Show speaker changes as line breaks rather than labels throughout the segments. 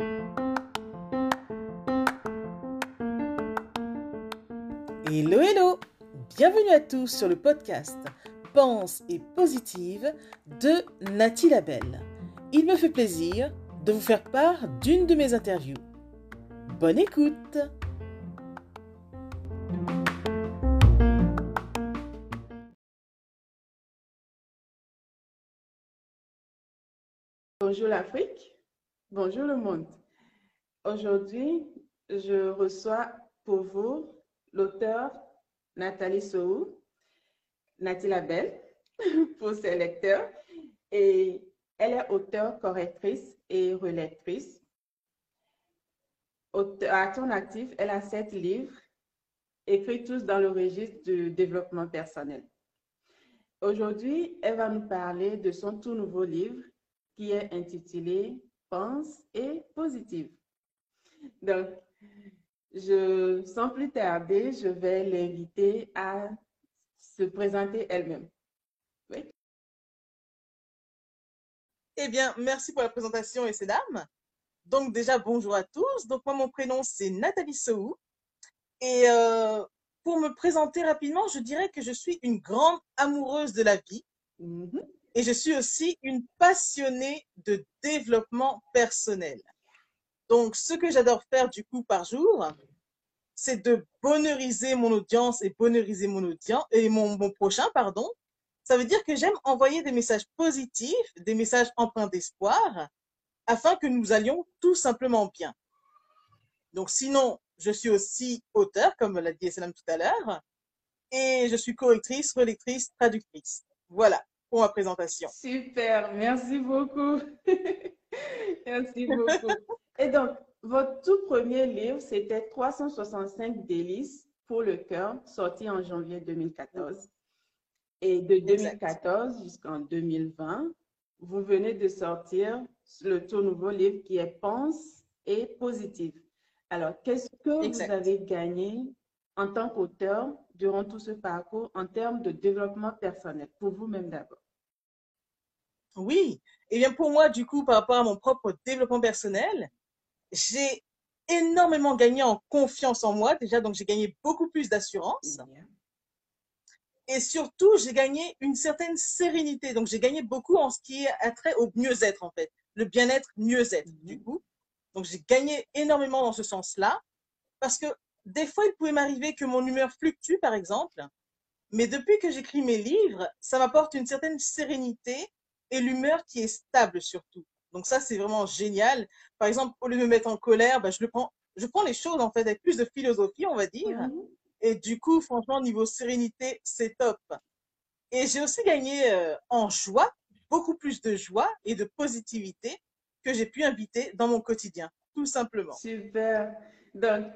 Hello, hello Bienvenue à tous sur le podcast Pense et Positive de Nathalie Labelle. Il me fait plaisir de vous faire part d'une de mes interviews. Bonne écoute
Bonjour l'Afrique, bonjour le monde. Aujourd'hui, je reçois pour vous l'auteur Nathalie Sou, Nathalie Labelle, pour ses lecteurs. Et elle est auteure, correctrice et relectrice. À ton actif, elle a sept livres, écrits tous dans le registre du développement personnel. Aujourd'hui, elle va nous parler de son tout nouveau livre qui est intitulé Pense et positive. Donc, je, sans plus tarder, je vais l'inviter à se présenter elle-même. Oui.
Eh bien, merci pour la présentation, et ces dames. Donc, déjà, bonjour à tous. Donc, moi, mon prénom, c'est Nathalie Sou. Et euh, pour me présenter rapidement, je dirais que je suis une grande amoureuse de la vie. Mm-hmm. Et je suis aussi une passionnée de développement personnel. Donc, ce que j'adore faire du coup par jour, c'est de bonheuriser mon audience et bonheuriser mon audience et mon, prochain, pardon. Ça veut dire que j'aime envoyer des messages positifs, des messages empreints d'espoir, afin que nous allions tout simplement bien. Donc, sinon, je suis aussi auteur, comme l'a dit Salam tout à l'heure, et je suis correctrice, relectrice, traductrice. Voilà pour ma présentation.
Super, merci beaucoup. merci beaucoup. Et donc, votre tout premier livre, c'était 365 délices pour le cœur, sorti en janvier 2014. Et de 2014 jusqu'en 2020, vous venez de sortir le tout nouveau livre qui est Pense et positif. Alors, qu'est-ce que vous avez gagné en tant qu'auteur durant tout ce parcours en termes de développement personnel, pour vous-même d'abord?
Oui, et eh bien pour moi, du coup, par rapport à mon propre développement personnel, j'ai énormément gagné en confiance en moi déjà, donc j'ai gagné beaucoup plus d'assurance. Et surtout, j'ai gagné une certaine sérénité. Donc, j'ai gagné beaucoup en ce qui est trait au mieux-être, en fait. Le bien-être, mieux-être, du mhm. coup. Donc, j'ai gagné énormément dans ce sens-là. Parce que des fois, il pouvait m'arriver que mon humeur fluctue, par exemple. Mais depuis que j'écris mes livres, ça m'apporte une certaine sérénité et l'humeur qui est stable surtout. Donc ça, c'est vraiment génial. Par exemple, au lieu de me mettre en colère, bah, je, le prends, je prends les choses en fait avec plus de philosophie, on va dire. Et du coup, franchement, niveau sérénité, c'est top. Et j'ai aussi gagné euh, en joie, beaucoup plus de joie et de positivité que j'ai pu inviter dans mon quotidien, tout simplement.
Super. Donc,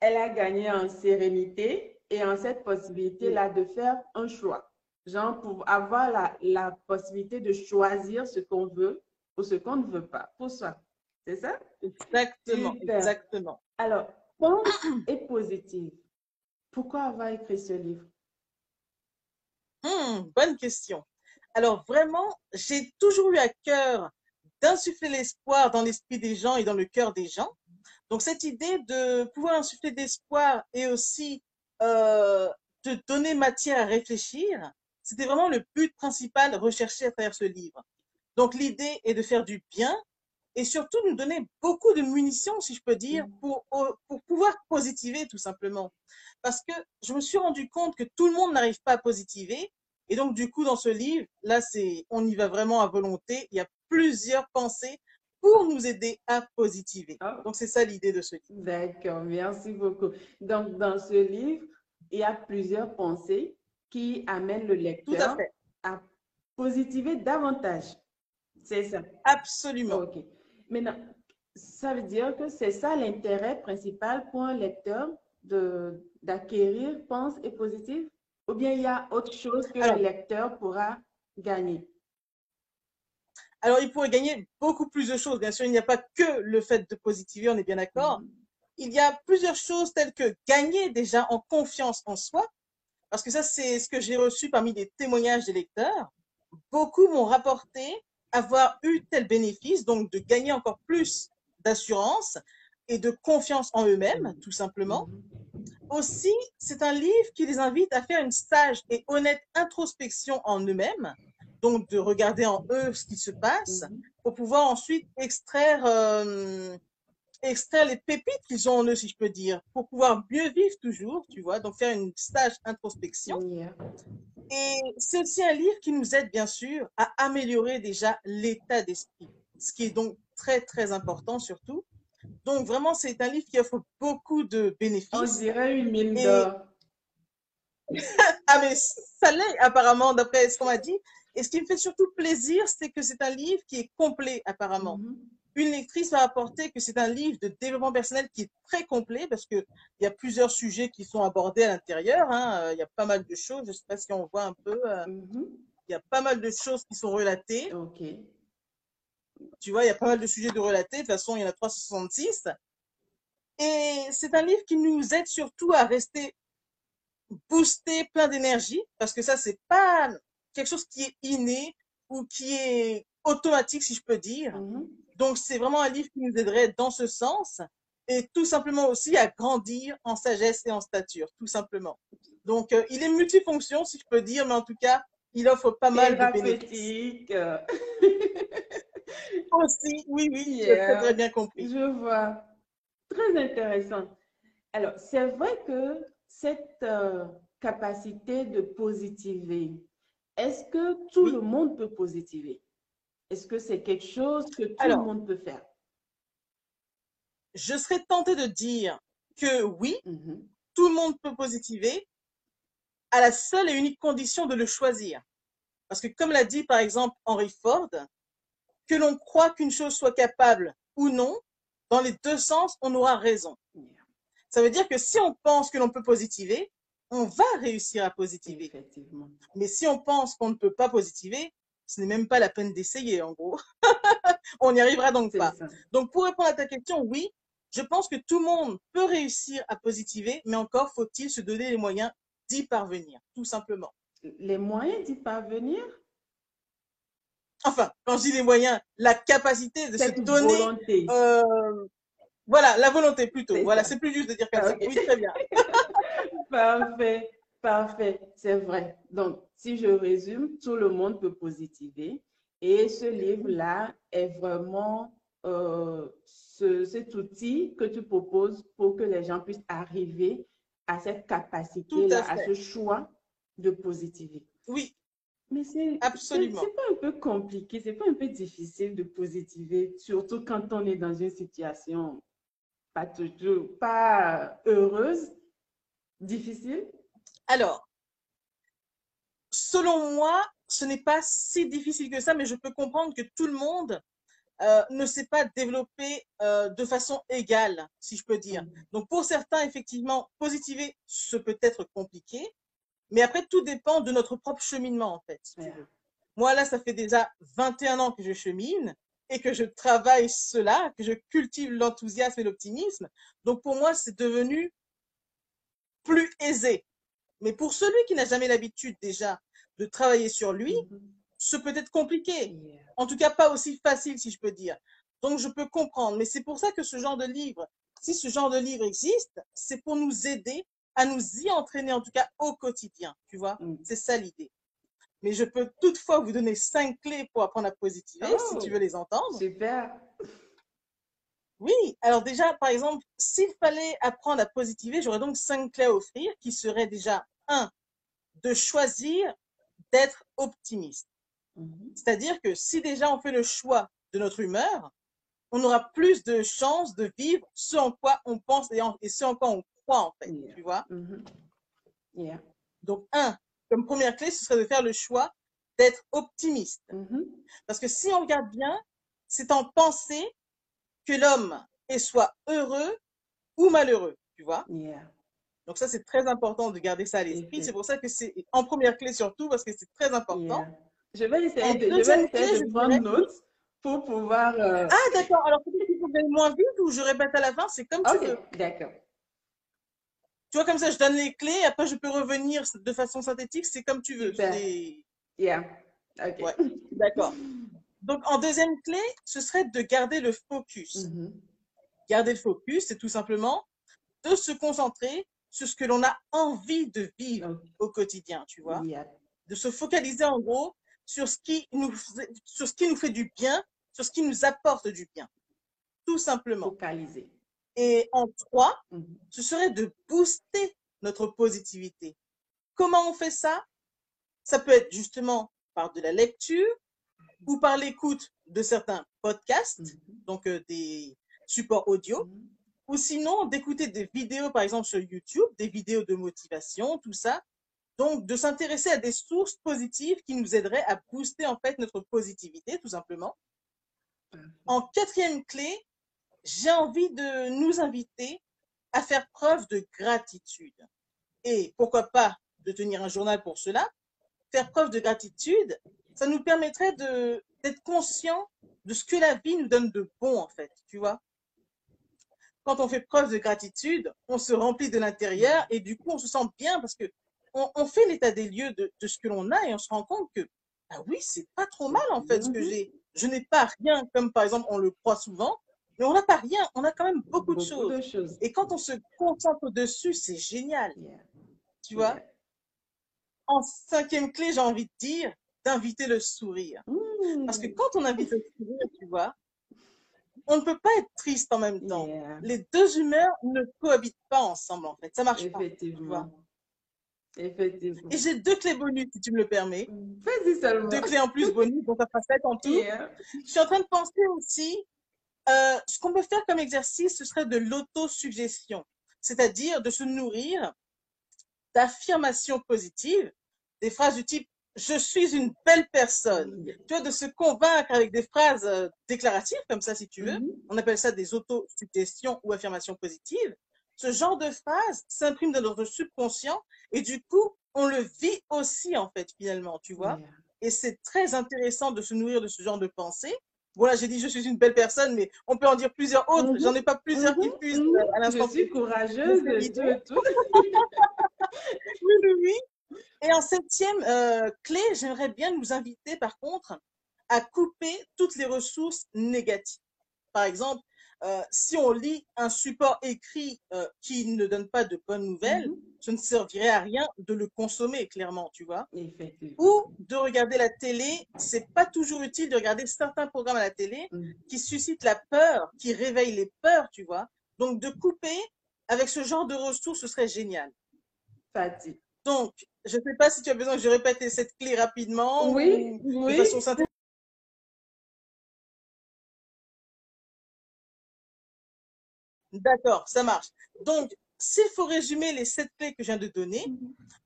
elle a gagné en sérénité et en cette possibilité-là de faire un choix. Genre, pour avoir la, la possibilité de choisir ce qu'on veut ou ce qu'on ne veut pas pour soi. C'est ça?
Exactement, exactement.
Alors, pense et positive. Pourquoi avoir écrit ce livre?
Hmm, bonne question. Alors, vraiment, j'ai toujours eu à cœur d'insuffler l'espoir dans l'esprit des gens et dans le cœur des gens. Donc, cette idée de pouvoir insuffler d'espoir et aussi euh, de donner matière à réfléchir, c'était vraiment le but principal recherché à travers ce livre. Donc l'idée est de faire du bien et surtout nous donner beaucoup de munitions, si je peux dire, mm. pour, pour pouvoir positiver tout simplement. Parce que je me suis rendu compte que tout le monde n'arrive pas à positiver. Et donc, du coup, dans ce livre, là, c'est, on y va vraiment à volonté. Il y a plusieurs pensées pour nous aider à positiver. Ah. Donc, c'est ça l'idée de ce livre.
D'accord, merci beaucoup. Donc, dans ce livre, il y a plusieurs pensées qui amène le lecteur à, positiver davantage. C'est ça.
Absolument.
OK. Maintenant, ça veut dire que c'est ça l'intérêt principal pour un lecteur d'acquérir pense et positive? Ou bien il y a autre chose que le lecteur pourra gagner?
Alors, il pourrait gagner beaucoup plus de choses. Bien sûr, il n'y a pas que le fait de positiver, on est bien d'accord. Mm-hmm. Il y a plusieurs choses telles que gagner déjà en confiance en soi, parce que ça, c'est ce que j'ai reçu parmi les témoignages des lecteurs. Beaucoup m'ont rapporté avoir eu tel bénéfice, donc de gagner encore plus d'assurance et de confiance en eux-mêmes, tout simplement. Aussi, c'est un livre qui les invite à faire une sage et honnête introspection en eux-mêmes, donc de regarder en eux ce qui se passe, pour pouvoir ensuite extraire, euh, extraire les pépites qu'ils ont en eux, si je peux dire, pour pouvoir mieux vivre toujours, tu vois, donc faire une stage introspection.
Yeah.
Et c'est aussi un livre qui nous aide, bien sûr, à améliorer déjà l'état d'esprit, ce qui est donc très, très important surtout. Donc, vraiment, c'est un livre qui offre beaucoup de
On
bénéfices.
dirait une mine
Et-
d'or.
Ah, mais ça l'est apparemment, d'après ce qu'on m'a dit. Et ce qui me fait surtout plaisir, c'est que c'est un livre qui est complet, apparemment.
Mhm.
Une lectrice m'a apporté que c'est un livre de développement personnel qui est très complet parce qu'il y a plusieurs sujets qui sont abordés à l'intérieur. hein. Euh, Il y a pas mal de choses. Je ne sais pas si on voit un peu. euh,
Mhm.
Il y a pas mal de choses qui sont relatées.
Ok.
Tu vois, il y a pas mal de sujets de relater. De toute façon, il y en a 366. Et c'est un livre qui nous aide surtout à rester boosté, plein d'énergie, parce que ça, c'est pas quelque chose qui est inné ou qui est automatique, si je peux dire.
Mhm.
Donc, c'est vraiment un livre qui nous aiderait dans ce sens et tout simplement aussi à grandir en sagesse et en stature, tout simplement. Donc, euh, il est multifonction, si je peux dire, mais en tout cas, il offre pas mal de bénéfices. Aussi, oui, oui,
Yeah.
très, très bien compris.
Je vois. Très intéressant. Alors, c'est vrai que cette euh, capacité de positiver, est-ce que tout
Oui.
le monde peut positiver? Est-ce que c'est quelque chose que tout
Alors.
le monde peut faire?
Je serais tentée de dire que oui,
Mhm.
tout le monde peut positiver à la seule et unique condition de le choisir. Parce que comme l'a dit par exemple Henry Ford, que l'on croit qu'une chose soit capable ou non, dans les deux sens, on aura raison. Ça veut dire que si on pense que l'on peut positiver, on va réussir à positiver. Mais si on pense qu'on ne peut pas positiver, ce n'est même pas la peine d'essayer, en gros. on n'y arrivera donc pas.
ça.
Donc, pour répondre à ta question, oui, je pense que tout le monde peut réussir à positiver, mais encore faut-il se donner les moyens d'y parvenir, tout simplement.
Les moyens d'y parvenir,
Enfin, quand je dis les moyens, la capacité de se donner,
volonté.
euh, voilà, la volonté plutôt. Voilà, c'est plus juste de dire comme
Ah,
ça. Oui, très bien.
Parfait, parfait, c'est vrai. Donc, si je résume, tout le monde peut positiver. Et ce livre-là est vraiment euh, ce- cet outil que tu proposes pour que les gens puissent arriver à cette capacité-là,
à
ce choix de positiver.
Oui,
Mais c'est
Absolument.
c'est- c'est pas un peu compliqué, c'est pas un peu difficile de positiver, surtout quand on est dans une situation pas toujours, pas heureuse, difficile.
Alors, selon moi, ce n'est pas si difficile que ça, mais je peux comprendre que tout le monde euh, ne sait pas développer euh, de façon égale, si je peux dire.
Mhm.
Donc, pour certains, effectivement, positiver, ce peut être compliqué, mais après, tout dépend de notre propre cheminement, en fait. si. Moi, là, ça fait déjà 21 ans que je chemine et que je travaille cela, que je cultive l'enthousiasme et l'optimisme. Donc, pour moi, c'est devenu plus aisé. Mais pour celui qui n'a jamais l'habitude déjà de travailler sur lui,
Mhm.
ce peut être compliqué.
Yeah.
En tout cas, pas aussi facile, si je peux dire. Donc, je peux comprendre. Mais c'est pour ça que ce genre de livre, si ce genre de livre existe, c'est pour nous aider à nous y entraîner, en tout cas au quotidien. Tu vois,
Mm.
c'est ça l'idée. Mais je peux toutefois vous donner cinq clés pour apprendre à positiver, si
Oh.
tu veux les entendre.
Super.
Oui, alors déjà, par exemple, s'il fallait apprendre à positiver, j'aurais donc cinq clés à offrir qui seraient déjà, un, de choisir d'être optimiste.
Mhm.
C'est-à-dire que si déjà on fait le choix de notre humeur, on aura plus de chances de vivre ce en quoi on pense et, en- et ce en quoi on croit, en fait.
Yeah.
Tu vois?
Mhm. Yeah.
Donc, un, comme première clé, ce serait de faire le choix d'être optimiste.
Mhm.
Parce que si on regarde bien, c'est en penser que l'homme soit heureux ou malheureux, tu vois.
Yeah.
Donc ça, c'est très important de garder ça à l'esprit. C'est pour ça que c'est en première clé surtout, parce que c'est très important.
Yeah. Je vais essayer de, je vais essayer
clé,
de prendre note pour pouvoir. euh,
Ah, d'accord. Alors, peut-être qu'il faut que j'aille moins vite ou je répète à la fin, c'est comme tu veux.
d'accord.
Tu vois, comme ça, je donne les clés, après je peux revenir de façon synthétique, c'est comme tu veux. C'est-
Yeah. Ok.
Ouais. D'accord. Donc, en deuxième clé, ce serait de garder le focus.
Mhm.
Garder le focus, c'est tout simplement de se concentrer sur ce que l'on a envie de vivre au quotidien, tu vois. De se focaliser en gros sur ce, qui nous, sur ce qui nous fait du bien, sur ce qui nous apporte du bien. Tout simplement.
Focaliser.
Et en trois, mhm. ce serait de booster notre positivité. Comment on fait ça? Ça peut être justement par de la lecture ou par l'écoute de certains podcasts, mhm. donc euh, des supports audio, mhm. ou sinon d'écouter des vidéos, par exemple sur YouTube, des vidéos de motivation, tout ça. Donc, de s'intéresser à des sources positives qui nous aideraient à booster en fait notre positivité, tout simplement. En quatrième clé, j'ai envie de nous inviter à faire preuve de gratitude. Et pourquoi pas de tenir un journal pour cela? Faire preuve de gratitude, ça nous permettrait d'être conscient de ce que la vie nous donne de bon, en fait, tu vois. Quand on fait preuve de gratitude, on se remplit de l'intérieur et du coup, on se sent bien parce que on, fait l'état des lieux de, ce que l'on a et on se rend compte que, ah oui, c'est pas trop mal, en fait, ce que mhm. j'ai. Je n'ai pas rien, comme par exemple, on le croit souvent, mais on n'a pas rien, on a quand même beaucoup, de, choses. Et quand on se concentre dessus, c'est génial. Tu vois? En cinquième clé, j'ai envie de dire d'inviter le sourire. Parce que quand on invite le sourire, tu vois, on ne peut pas être triste en même temps. Les deux humeurs ne cohabitent pas ensemble, en fait. Ça marche pas.
Effectivement. Effectivement.
Et j'ai deux clés bonus, si tu me le permets.
Vas-y seulement.
Deux clés en plus bonus, donc ça fera sept en tout. Je suis en train de penser aussi, euh, ce qu'on peut faire comme exercice, ce serait de l'autosuggestion. C'est-à-dire de se nourrir d'affirmations positives, des phrases du type je suis une belle personne. Tu vois, de se convaincre avec des phrases euh, déclaratives comme ça, si tu veux. Mm-hmm. On appelle ça des autosuggestions ou affirmations positives. Ce genre de phrase s'imprime dans notre subconscient et du coup, on le vit aussi, en fait, finalement, tu vois. Et c'est très intéressant de se nourrir de ce genre de pensée. Voilà, j'ai dit je suis une belle personne, mais on peut en dire plusieurs autres. Mm-hmm. J'en ai pas plusieurs qui mm-hmm. puissent
à l'instant. Je suis courageuse de tout.
oui, oui, oui. Et en septième euh, clé, j'aimerais bien nous inviter, par contre, à couper toutes les ressources négatives. Par exemple, euh, si on lit un support écrit euh, qui ne donne pas de bonnes nouvelles, mm-hmm. ce ne servirait à rien de le consommer, clairement, tu vois. Ou de regarder la télé. C'est pas toujours utile de regarder certains programmes à la télé mm. qui suscitent la peur, qui réveillent les peurs, tu vois. Donc, de couper avec ce genre de ressources, ce serait génial.
Fatih.
Donc, je ne sais pas si tu as besoin que je répète cette clé rapidement.
Oui, oui.
D'accord, ça marche. Donc, s'il faut résumer les sept clés que je viens de donner,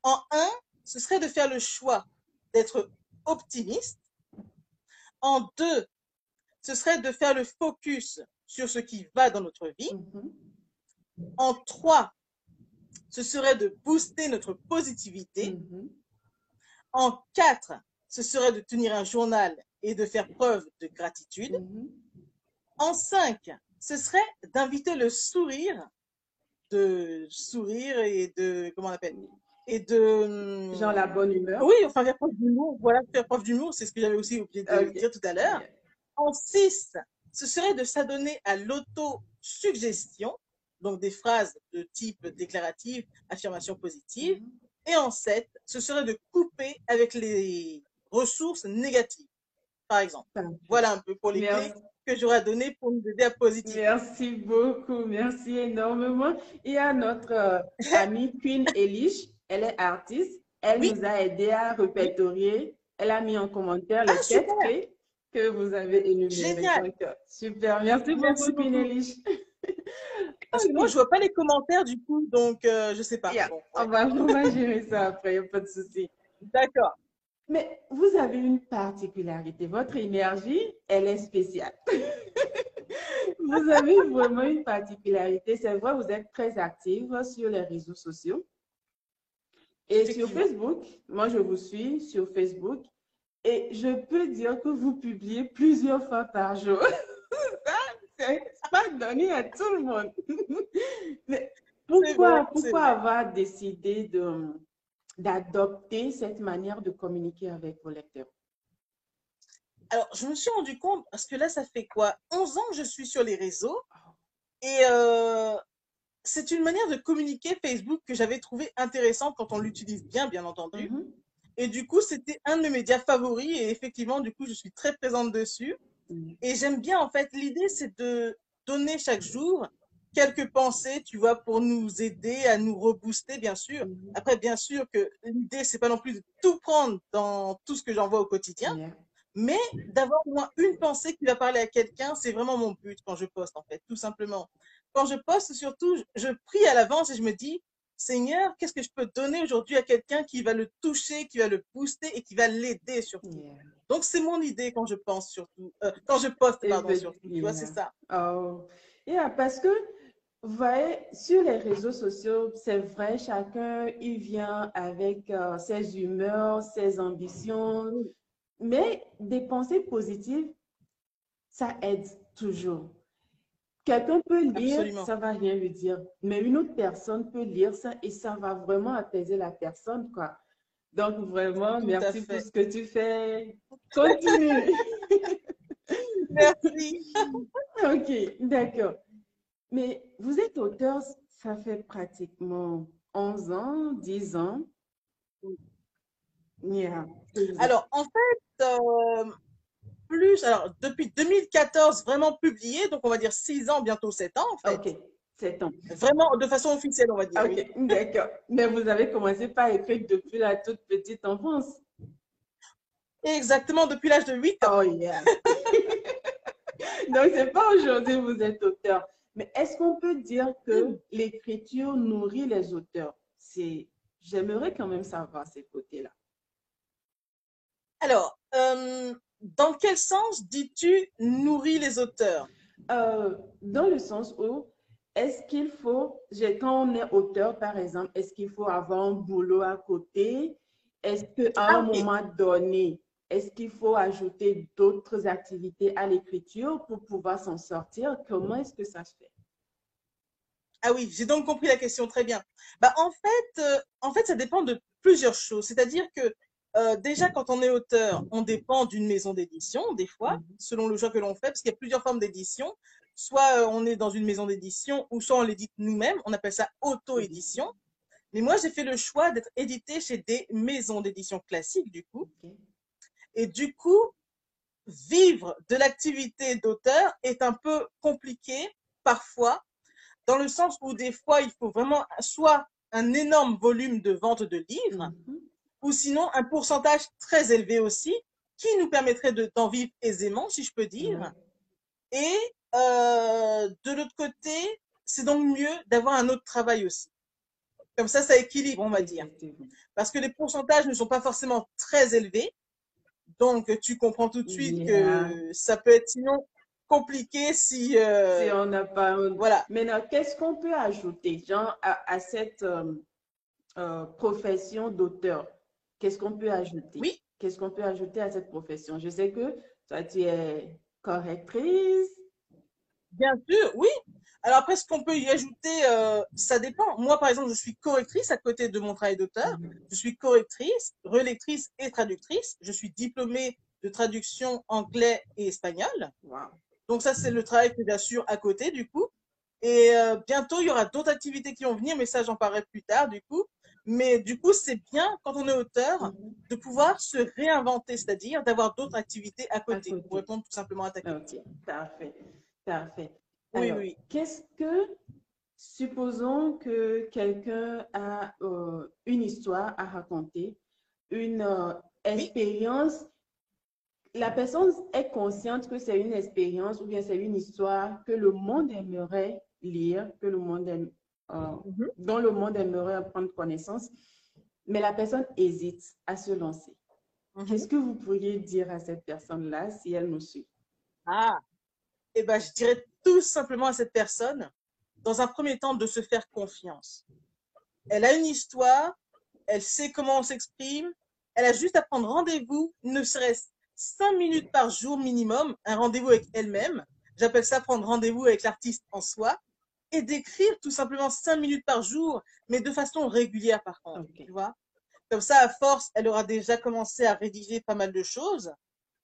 en un, ce serait de faire le choix d'être optimiste. En deux, ce serait de faire le focus sur ce qui va dans notre vie. Mhm. En trois, ce serait de booster notre positivité. Mhm. En quatre, ce serait de tenir un journal et de faire preuve de gratitude. Mhm. En cinq, ce serait d'inviter le sourire, de sourire et de, comment on appelle et de...
Genre la bonne humeur.
Oui, enfin faire preuve d'humour. Voilà, faire preuve d'humour, c'est ce que j'avais aussi oublié de dire tout à l'heure. En six, ce serait de s'adonner à l'autosuggestion donc des phrases de type déclarative, affirmation positive. Mhm. Et en sept, ce serait de couper avec les ressources négatives, par exemple. Voilà un peu pour les clés que j'aurais données pour nous aider à positiver.
Merci beaucoup, merci énormément. Et à notre euh, amie Queen Elish, elle est artiste, elle nous a aidé à répertorier, elle a mis en commentaire les ah, clés que vous avez énumérées.
Génial.
Super, merci, beaucoup, Queen Elish.
Parce que moi, je vois pas les commentaires du coup, donc euh, je sais pas.
on, va, gérer ça après, il n'y a pas de souci.
D'accord.
Mais vous avez une particularité. Votre énergie, elle est spéciale. vous avez vraiment une particularité. C'est vrai, vous êtes très active sur les réseaux sociaux. Et sur Facebook, moi je vous suis sur Facebook et je peux dire que vous publiez plusieurs fois par jour. c'est pas donné à tout le monde. Mais pourquoi, pourquoi avoir décidé d'adopter cette manière de communiquer avec vos lecteurs?
Alors, je me suis rendu compte, parce que là, ça fait quoi 11 ans que je suis sur les réseaux. Et euh, c'est une manière de communiquer Facebook que j'avais trouvé intéressante quand on l'utilise bien, bien entendu.
Mhm.
Et du coup, c'était un de mes médias favoris. Et effectivement, du coup, je suis très présente dessus. Et j'aime bien, en fait, l'idée, c'est de donner chaque jour quelques pensées, tu vois, pour nous aider à nous rebooster, bien sûr.
Mhm.
Après, bien sûr que l'idée, c'est pas non plus de tout prendre dans tout ce que j'envoie au quotidien, mais d'avoir au moins une pensée qui va parler à quelqu'un, c'est vraiment mon but quand je poste, en fait, tout simplement. Quand je poste, surtout, je- prie à l'avance et je me dis, Seigneur, qu'est-ce que je peux donner aujourd'hui à quelqu'un qui va le toucher, qui va le booster et qui va l'aider surtout?
Yeah.
Donc, c'est mon idée quand je pense surtout, euh, quand je poste, pardon,
Effectivement.
surtout. Tu vois, c'est ça.
Oh, yeah, parce que, voyez, sur les réseaux sociaux, c'est vrai, chacun, il vient avec euh, ses humeurs, ses ambitions, mais des pensées positives, ça aide toujours. Quelqu'un peut lire,
Absolument.
ça va rien lui dire, mais une autre personne peut lire ça et ça va vraiment apaiser la personne, quoi. Donc, vraiment,
Tout
merci pour ce que tu fais. Continue.
Merci.
Ok, d'accord. Mais vous êtes auteur, ça fait pratiquement 11 ans, 10 ans. Yeah.
Alors, en fait, euh, plus, alors, depuis 2014, vraiment publié, donc on va dire 6 ans, bientôt 7 ans, en fait.
Ok, 7 ans.
Vraiment, de façon officielle, on va dire. oui.
Ok, d'accord. Mais vous avez commencé par écrire depuis la toute petite enfance.
Exactement, depuis l'âge de 8 ans.
Oh yeah. Donc, c'est pas aujourd'hui que vous êtes auteur. Mais est-ce qu'on peut dire que l'écriture nourrit les auteurs? C'est, j'aimerais quand même savoir ces côtés-là.
Alors, euh, dans quel sens dis-tu nourrir les auteurs?
Euh, dans le sens où, est-ce qu'il faut, quand on est auteur, par exemple, est-ce qu'il faut avoir un boulot à côté? Est-ce qu'à
Ah,
un
ok.
moment donné, est-ce qu'il faut ajouter d'autres activités à l'écriture pour pouvoir s'en sortir? Comment est-ce que ça se fait?
Ah oui, j'ai donc compris la question très bien. Bah, en fait, euh, en fait, ça dépend de plusieurs choses. C'est-à-dire que euh, déjà, quand on est auteur, on dépend d'une maison d'édition, des fois,
Mhm.
selon le choix que l'on fait, parce qu'il y a plusieurs formes d'édition. Soit euh, on est dans une maison d'édition, ou soit on l'édite nous-mêmes. On appelle ça auto-édition. Mais moi, j'ai fait le choix d'être édité chez des maisons d'édition classiques, du coup. Et du coup, vivre de l'activité d'auteur est un peu compliqué parfois, dans le sens où des fois, il faut vraiment soit un énorme volume de vente de livres,
Mhm.
ou sinon un pourcentage très élevé aussi, qui nous permettrait de- d'en vivre aisément, si je peux dire. Et euh, de l'autre côté, c'est donc mieux d'avoir un autre travail aussi. Comme ça, ça équilibre, on va dire. Parce que les pourcentages ne sont pas forcément très élevés. Donc, tu comprends tout de suite
Yeah.
que ça peut être sinon compliqué si... euh,
Si on n'a pas un-
Voilà.
Maintenant, qu'est-ce qu'on peut ajouter, à, à cette euh, euh, profession d'auteur? Qu'est-ce qu'on peut ajouter?
Oui.
Qu'est-ce qu'on peut ajouter à cette profession? Je sais que toi, tu es correctrice.
Bien sûr, oui. Alors après, ce qu'on peut y ajouter, euh, ça dépend. Moi, par exemple, je suis correctrice à côté de mon travail d'auteur. Je suis correctrice, relectrice et traductrice. Je suis diplômée de traduction anglais et espagnol. Donc ça, c'est le travail que j'assure à côté, du coup. Et euh, bientôt, il y aura d'autres activités qui vont venir, mais ça, j'en parlerai plus tard, du coup. Mais du coup, c'est bien, quand on est auteur,
Mhm.
de pouvoir se réinventer, c'est-à-dire d'avoir d'autres activités à côté,
côté.
pour répondre tout simplement à ta question.
Parfait, parfait.
Oui,
Alors,
oui.
qu'est-ce que, supposons que quelqu'un a euh, une histoire à raconter, une euh, expérience, la personne est consciente que c'est une expérience ou bien c'est une histoire que le monde aimerait lire, que le monde aime, euh,
Mhm.
dont le monde aimerait en prendre connaissance, mais la personne hésite à se lancer.
Mhm.
Qu'est-ce que vous pourriez dire à cette personne-là si elle nous suit?
Ah, eh ben, je dirais tout simplement à cette personne, dans un premier temps, de se faire confiance. Elle a une histoire, elle sait comment on s'exprime, elle a juste à prendre rendez-vous, ne serait-ce cinq minutes par jour minimum, un rendez-vous avec elle-même. J'appelle ça prendre rendez-vous avec l'artiste en soi et d'écrire tout simplement cinq minutes par jour, mais de façon régulière par contre, tu vois. Comme ça, à force, elle aura déjà commencé à rédiger pas mal de choses.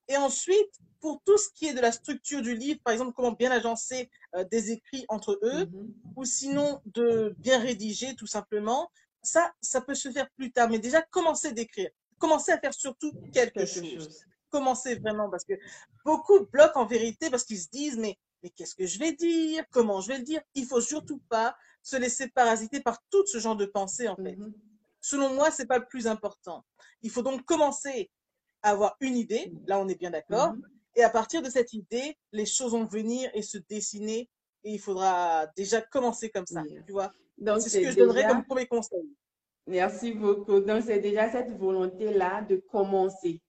Et ensuite, pour tout ce qui est de la structure du livre, par exemple, comment bien agencer euh, des écrits entre eux,
Mhm.
ou sinon de bien rédiger tout simplement, ça, ça peut se faire plus tard. Mais déjà, commencez d'écrire. Commencez à faire surtout quelque,
Quelque
chose.
chose.
Commencez vraiment, parce que beaucoup bloquent en vérité parce qu'ils se disent, mais, mais qu'est-ce que je vais dire? Comment je vais le dire? Il faut surtout pas se laisser parasiter par tout ce genre de pensée, en fait.
Mhm.
Selon moi, c'est pas le plus important. Il faut donc commencer avoir une idée. Là, on est bien d'accord.
Mhm.
Et à partir de cette idée, les choses vont venir et se dessiner. Et il faudra déjà commencer comme ça,
Yeah.
tu vois.
Donc,
C'est ce que je donnerais comme premier conseil.
Merci beaucoup. Donc, c'est déjà cette volonté-là de commencer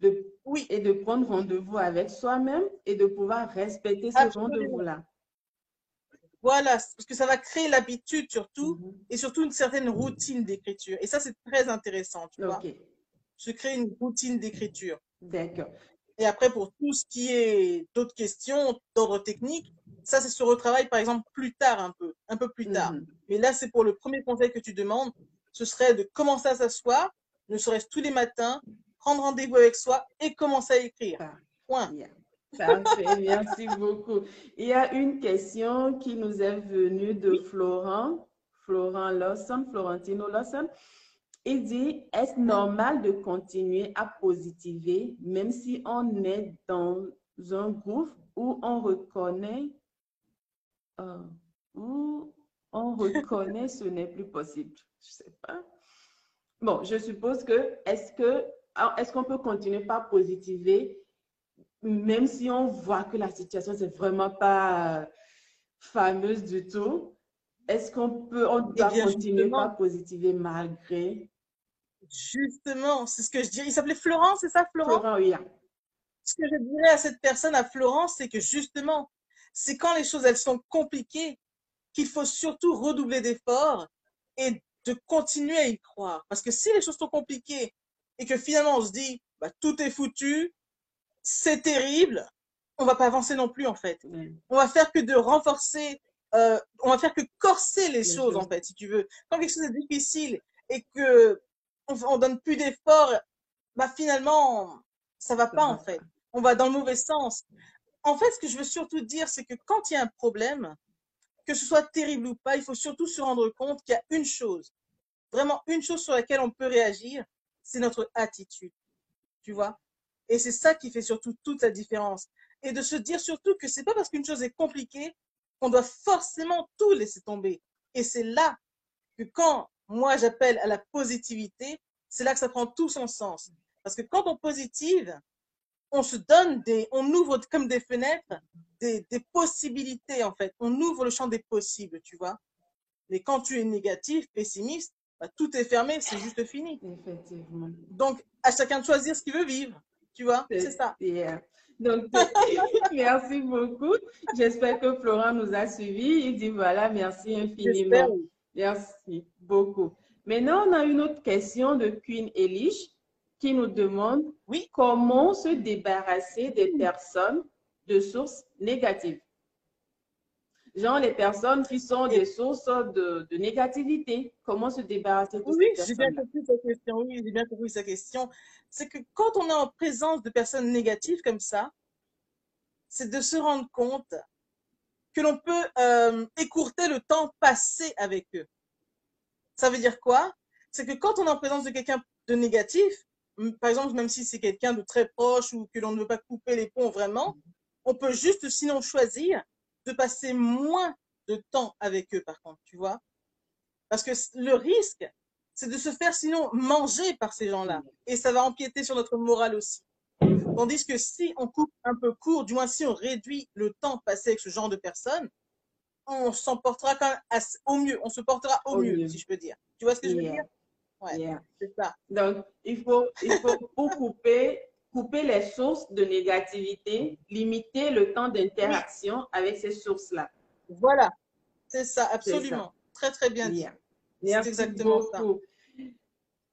de,
Oui,
et de prendre rendez-vous avec soi-même et de pouvoir respecter ce
Absolument.
rendez-vous-là.
voilà, parce que ça va créer l'habitude surtout
Mhm.
et surtout une certaine routine d'écriture. Et ça, c'est très intéressant, tu vois. Se créer une routine d'écriture.
d'accord.
Et après, pour tout ce qui est d'autres questions d'ordre technique, ça, c'est se retravaille, par exemple, plus tard un peu, un peu plus tard.
Mhm.
Mais là, c'est pour le premier conseil que tu demandes, ce serait de commencer à s'asseoir, ne serait-ce tous les matins, prendre rendez-vous avec soi et commencer à écrire. Point.
Yeah. Parfait, merci beaucoup. Il y a une question qui nous est venue de Florent, Florent Lawson, Florentino Lawson. Il dit, est-ce normal de continuer à positiver même si on est dans un groupe où on reconnaît, euh, où on reconnaît ce n'est plus possible? Je sais pas. Bon, je suppose que, est-ce que, est-ce qu'on peut continuer par positiver même si on voit que la situation c'est vraiment pas euh, fameuse du tout, est-ce qu'on peut, on
Eh
doit
bien,
continuer par positiver malgré
Justement, c'est ce que je dirais. Il s'appelait Florent, c'est ça, Florent?
Florent, oui.
Ce que je dirais à cette personne, à Florence, c'est que justement, c'est quand les choses, elles sont compliquées, qu'il faut surtout redoubler d'efforts et de continuer à y croire. Parce que si les choses sont compliquées et que finalement on se dit, bah, tout est foutu, c'est terrible, on va pas avancer non plus, en fait. On va faire que de renforcer, euh, on va faire que corser les
Les
choses, en
choses.
fait, si tu veux. Quand quelque chose est difficile et que on, on donne plus d'efforts, bah, finalement, ça va pas, en fait. On va dans le mauvais sens. En fait, ce que je veux surtout dire, c'est que quand il y a un problème, que ce soit terrible ou pas, il faut surtout se rendre compte qu'il y a une chose, vraiment une chose sur laquelle on peut réagir, c'est notre attitude. Tu vois? Et c'est ça qui fait surtout toute la différence. Et de se dire surtout que c'est pas parce qu'une chose est compliquée qu'on doit forcément tout laisser tomber. Et c'est là que quand moi j'appelle à la positivité, c'est là que ça prend tout son sens. Parce que quand on positive, on se donne des, on ouvre comme des fenêtres, des, des possibilités en fait. On ouvre le champ des possibles, tu vois. Mais quand tu es négatif, pessimiste, bah, tout est fermé, c'est juste fini.
Effectivement.
Donc, à chacun de choisir ce qu'il veut vivre, tu vois. C'est ça.
Yeah. Donc, merci beaucoup. J'espère que Florent nous a suivis. Il dit voilà, merci infiniment. Merci beaucoup. Maintenant, on a une autre question de Queen Elish qui nous demande
Oui.
comment se débarrasser des personnes de sources négatives. Genre les personnes qui sont des sources de, de négativité. Comment se débarrasser de
Oui,
ces
j'ai bien compris sa question. Oui, j'ai bien compris sa question. C'est que quand on est en présence de personnes négatives comme ça, c'est de se rendre compte que l'on peut euh, écourter le temps passé avec eux. Ça veut dire quoi? C'est que quand on est en présence de quelqu'un de négatif, par exemple, même si c'est quelqu'un de très proche ou que l'on ne veut pas couper les ponts vraiment, on peut juste sinon choisir de passer moins de temps avec eux, par contre, tu vois? Parce que le risque, c'est de se faire sinon manger par ces gens-là. Et ça va empiéter sur notre morale aussi. Tandis que si on coupe un peu court, du moins si on réduit le temps passé avec ce genre de personnes, on s'en portera quand même assez- au mieux. On se portera au,
Au
mieux,
mieux.
si je peux dire. Tu vois ce que je veux dire? Ouais,
Yeah.
c'est ça.
Donc, il faut, il faut pour couper, couper les sources de négativité, limiter le temps d'interaction avec ces sources-là.
Voilà. C'est ça, absolument. Très, très bien dit.
Yeah. Merci
exactement ça.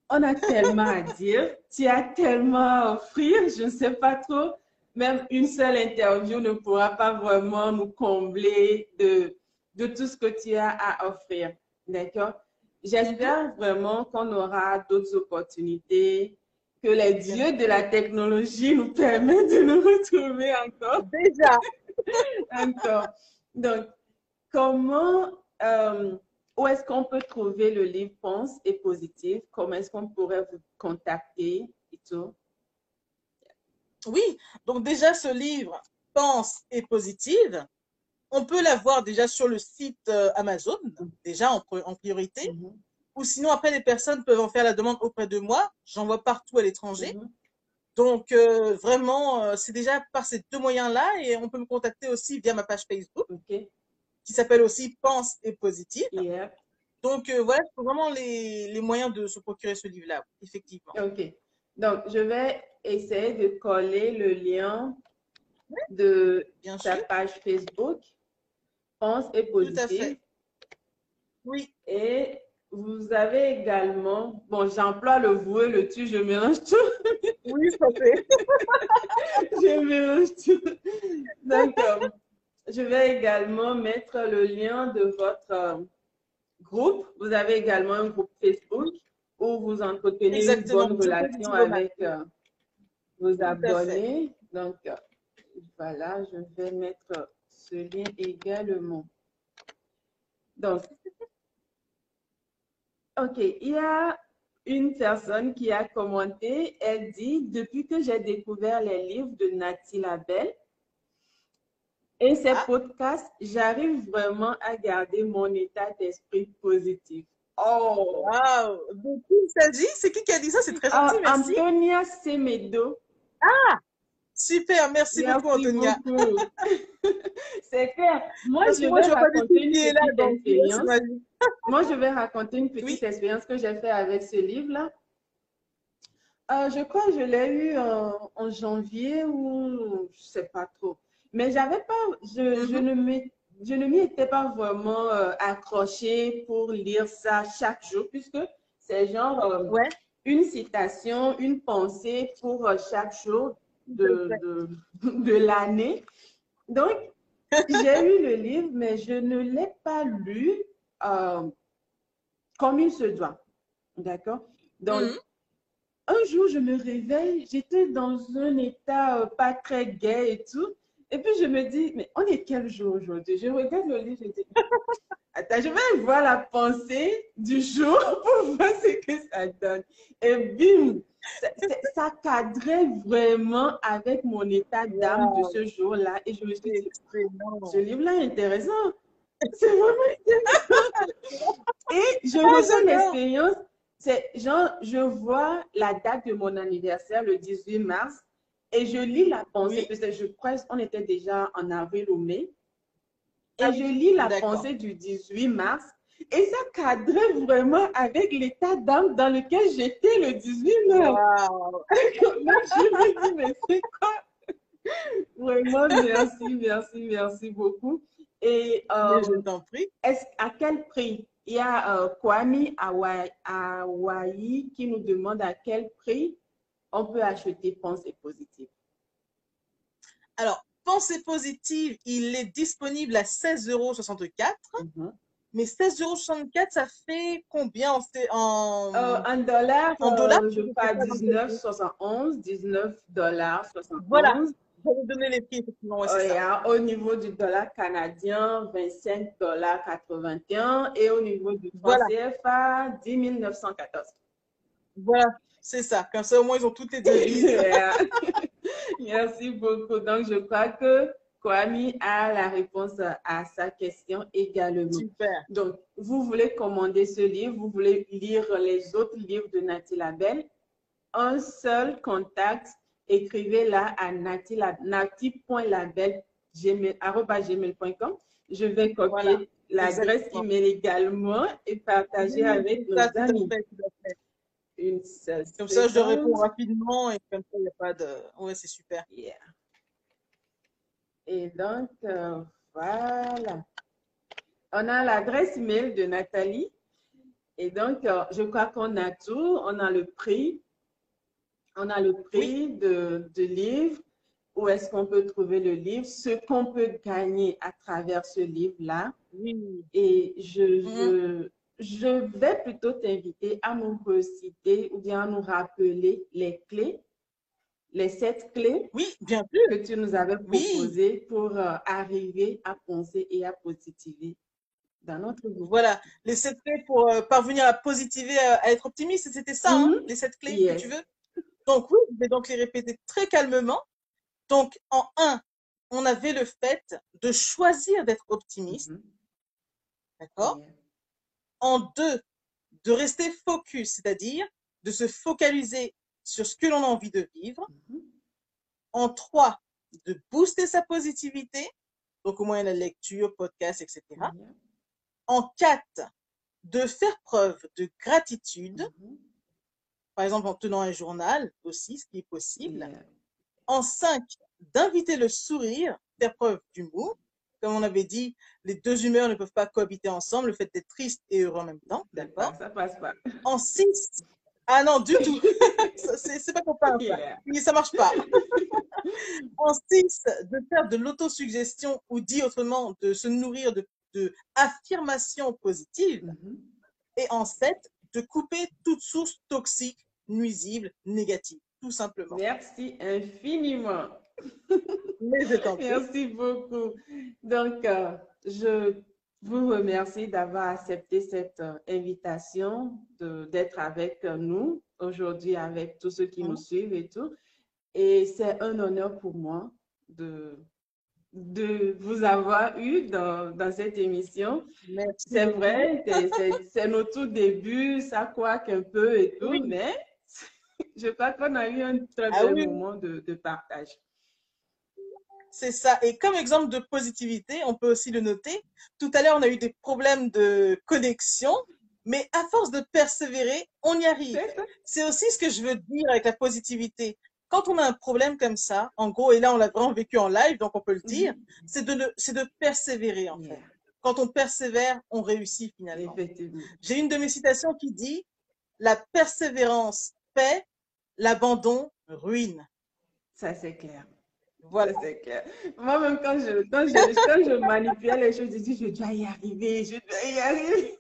On a tellement à dire, tu as tellement à offrir, je ne sais pas trop. Même une seule interview ne pourra pas vraiment nous combler de, de tout ce que tu as à offrir. D'accord? J'espère vraiment qu'on aura d'autres opportunités que les dieux de la technologie nous permettent de nous retrouver encore.
Déjà.
encore. Donc, comment, euh, où est-ce qu'on peut trouver le livre Pense et Positif? Comment est-ce qu'on pourrait vous contacter et tout?
Oui, donc déjà ce livre, Pense et Positive, on peut l'avoir déjà sur le site euh, Amazon, déjà en, en priorité.
Mhm.
Ou sinon, après, les personnes peuvent en faire la demande auprès de moi. J'envoie partout à l'étranger.
Mhm.
Donc, euh, vraiment, euh, c'est déjà par ces deux moyens-là. Et on peut me contacter aussi via ma page Facebook,
OK.
Qui s'appelle aussi Pense et Positive.
Yeah.
Donc, euh, voilà, c'est vraiment les, les moyens de se procurer ce livre-là, effectivement.
OK. Donc, je vais essayer de coller le lien de
Bien sûr.
page Facebook, Pense et
Tout à
Positif.
fait. Oui,
Et vous avez également, bon, j'emploie le vous et le tu, je mélange tout.
oui, ça fait.
je mélange tout. Euh, je vais également mettre le lien de votre euh, groupe. Vous avez également un groupe Facebook où vous entretenez
Exactement,
une bonne relation avec euh, vos abonnés. Donc, euh, voilà, je vais mettre ce lien également. Donc, OK, il y a une personne qui a commenté, elle dit, depuis que j'ai découvert les livres de Nathalie Labelle et ses
Ah.
podcasts, j'arrive vraiment à garder mon état d'esprit positif. Oh!
Waouh! De qui il s'agit? C'est qui qui a dit ça? C'est très
Ah,
gentil, merci.
Antonia Semedo.
Super, merci, beaucoup, Antonia.
C'est clair. Moi,
Parce
je
que moi,
vais
je du
raconter une
là,
petite
donc euh,
expérience. Moi, je vais raconter une petite
Oui.
expérience que j'ai fait avec ce livre-là. Euh, je crois que je l'ai eu en, en janvier ou je sais pas trop. Mais j'avais pas, je, je
Mhm.
ne m'y- je ne m'y étais pas vraiment euh, accrochée pour lire ça chaque jour, puisque c'est genre euh,
Ouais,
une citation, une pensée pour euh, chaque jour de, de, de l'année. Donc, j'ai eu le livre, mais je ne l'ai pas lu euh, comme il se doit. D'accord? Donc,
Mhm.
un jour, je me réveille, j'étais dans un état euh, pas très gai et tout. Et puis, je me dis, mais on est quel jour aujourd'hui? Je regarde le livre, je dis, attends, je vais voir la pensée du jour pour voir ce que ça donne. Et bim, ça, cadrait vraiment avec mon état d'âme de ce jour-là. Et je me suis dit, ce livre-là est intéressant. C'est vraiment intéressant. Et je
Ah,
ressens l'expérience. C'est genre, je vois la date de mon anniversaire, le 18 mars, et je lis la pensée,
Oui.
parce que je crois qu'on était déjà en avril ou mai. Et
Ah
je lis la pensée du 18 mars, et ça cadrait vraiment avec l'état d'âme dans lequel j'étais le 18 mars.
Wow.
Je me dis, mais c'est quoi? Vraiment, merci, merci, merci beaucoup. Et euh,
je t'en prie.
est-ce, à quel prix? Il y a euh, Kwame Hawaii, Hawaii qui nous demande à quel prix on peut acheter Pensée Positive.
Alors, Pensée positive, il est disponible à 16,64 euros.
Mhm.
Mais 16,64 euros, ça fait combien en, en...
Euh, en dollars,
En
euh,
dollars,
je
je
crois
sais pas dans quel
19,71, 19 dollars 71.
Voilà. Je vais vous donner les prix, effectivement. Ouais,
Euh,
c'est
et
ça.
à- au niveau du dollar canadien, 25 dollars 81 et au niveau du franc
Voilà.
CFA, 10 914.
Voilà, c'est ça. Comme ça, au moins, ils ont toutes les devises.
Yeah. Merci beaucoup. Donc, je crois que Kwame a la réponse à sa question également.
Super.
Donc, vous voulez commander ce livre, vous voulez lire les autres livres de Nathalie Labelle, un seul contact, écrivez-la à nati.labelle.gmail.com. Je vais copier
Voilà.
l'adresse email également et partager avec nos amis.
fait.
Une seule
Comme ça, je réponds rapidement et comme ça, il n'y a pas de. Ouais, c'est super.
Yeah. Et donc, euh, voilà. On a l'adresse email de Nathalie. Et donc, euh, je crois qu'on a tout. On a le prix. On a le prix de, de livre. Où est-ce qu'on peut trouver le livre? Ce qu'on peut gagner à travers ce livre-là.
Oui.
Et je,
Mhm.
je, je vais plutôt t'inviter à nous reciter ou bien à nous rappeler les clés, les sept clés
Oui, bien sûr.
que tu nous avais
Oui.
proposées pour euh, arriver à penser et à positiver dans notre vie.
Voilà, les sept clés pour euh, parvenir à positiver, à, à être optimiste. C'était ça, hein,
Mhm.
les sept clés
Yes.
que tu veux? Donc oui, je vais donc les répéter très calmement. Donc en un, on avait le fait de choisir d'être optimiste,
Mhm.
d'accord?
Yeah.
En deux, de rester focus, c'est-à-dire de se focaliser sur ce que l'on a envie de vivre.
Mhm.
En trois, de booster sa positivité, donc au moyen de la lecture, podcast, etc.
Yeah.
En quatre, de faire preuve de gratitude,
Mhm.
par exemple en tenant un journal aussi, ce qui est possible. En cinq, d'inviter le sourire, faire preuve d'humour. Comme on avait dit, les deux humeurs ne peuvent pas cohabiter ensemble, le fait d'être triste et heureux en même temps, d'accord?
Ça passe pas.
En six, ah non, du tout, Ça, c'est pas ça.
Yeah.
Oui, ça marche pas. En six, de faire de l'autosuggestion ou dit autrement, de se nourrir de, de affirmations positives.
Mhm.
Et en sept, de couper toute source toxique, nuisible, négative, tout simplement.
Merci infiniment.
Mais je t'en prie.
Merci beaucoup. Donc, euh, je vous remercie d'avoir accepté cette euh, invitation, d'être avec euh, nous aujourd'hui, avec tous ceux qui nous
Mhm.
suivent et tout. Et c'est un honneur pour moi de, de vous avoir eu dans, dans cette émission. C'est vrai, c'est- nos tout débuts, ça croaque un peu et tout,
Oui.
mais je crois qu'on a eu un très
Ah oui.
moment de, de partage.
C'est ça. Et comme exemple de positivité, on peut aussi le noter. Tout à l'heure, on a eu des problèmes de connexion, mais à force de persévérer, on y arrive.
C'est
aussi ce que je veux dire avec la positivité. Quand on a un problème comme ça, en gros, et là, on l'a vraiment vécu en live, donc on peut le dire, c'est de, le- de persévérer, en fait. Quand on persévère, on réussit finalement. J'ai une de mes citations qui dit La persévérance paie, l'abandon ruine.
Ça, c'est clair.
Voilà.
C'est clair. Moi-même, quand je, quand, je, quand je manipulais les choses, je dis, je dois y arriver, je dois y arriver.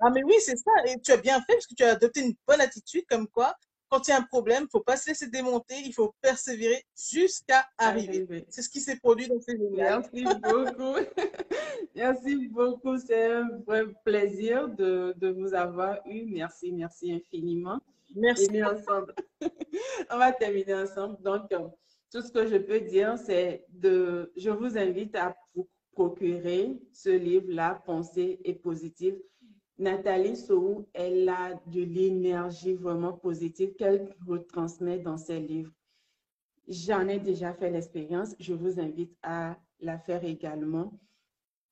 Ah, mais oui, c'est ça. Et tu as bien fait parce que tu as adopté une bonne attitude comme quoi, quand il y a un problème, il ne faut pas se laisser démonter, il faut persévérer jusqu'à arriver.
Arriver.
C'est ce qui s'est produit, donc c'est génial.
Merci beaucoup. Merci beaucoup. C'est un vrai plaisir de, de vous avoir eu. Merci, merci infiniment.
Merci.
ensemble. On va terminer ensemble. Donc, euh, tout ce que je peux dire, c'est de, je vous invite à vous procurer ce livre-là, Pensée et positive. Nathalie Sou, elle a de l'énergie vraiment positive qu'elle retransmet dans ses livres. J'en ai déjà fait l'expérience. Je vous invite à la faire également.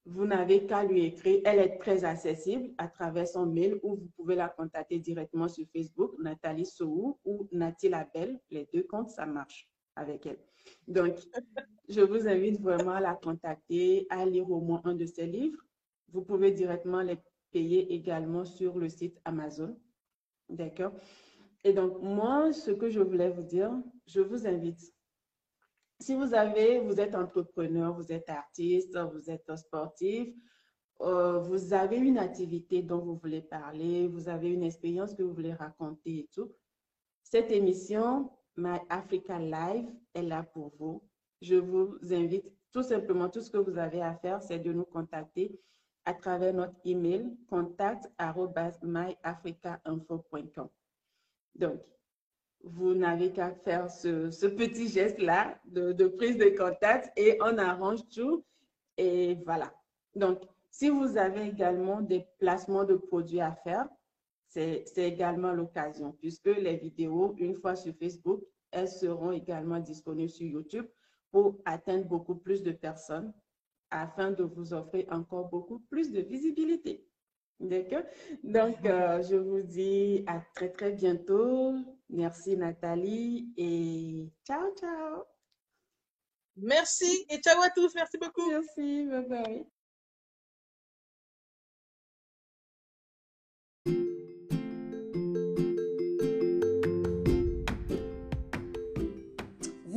Vous n'avez qu'à lui écrire. Elle est très accessible à travers son mail ou vous pouvez la contacter directement sur Facebook, Nathalie Sou ou Nathalie Labelle. Les deux comptes, ça marche avec elle. Donc, je vous invite vraiment à la contacter, à lire au moins un de ses livres. Vous pouvez directement les payer également sur le site Amazon. D'accord? Et donc, moi, ce que je voulais vous dire, je vous invite si vous avez, vous êtes entrepreneur, vous êtes artiste, vous êtes sportif, euh, vous avez une activité dont vous voulez parler, vous avez une expérience que vous voulez raconter et tout, cette émission, My Africa Live, est là pour vous. Je vous invite tout simplement, tout ce que vous avez à faire, c'est de nous contacter à travers notre email contact@myafricainfo.com. Donc, vous n'avez qu'à faire ce, petit geste-là de, prise de contact et on arrange tout. Et voilà. Donc, si vous avez également des placements de produits à faire, c'est également l'occasion puisque les vidéos, une fois sur Facebook, elles seront également disponibles sur YouTube pour atteindre beaucoup plus de personnes afin de vous offrir encore beaucoup plus de visibilité. D'accord? Donc, euh, je vous dis à très, très bientôt. Merci Nathalie et ciao, ciao.
Merci et ciao à tous. Merci beaucoup.
Merci, bye bye.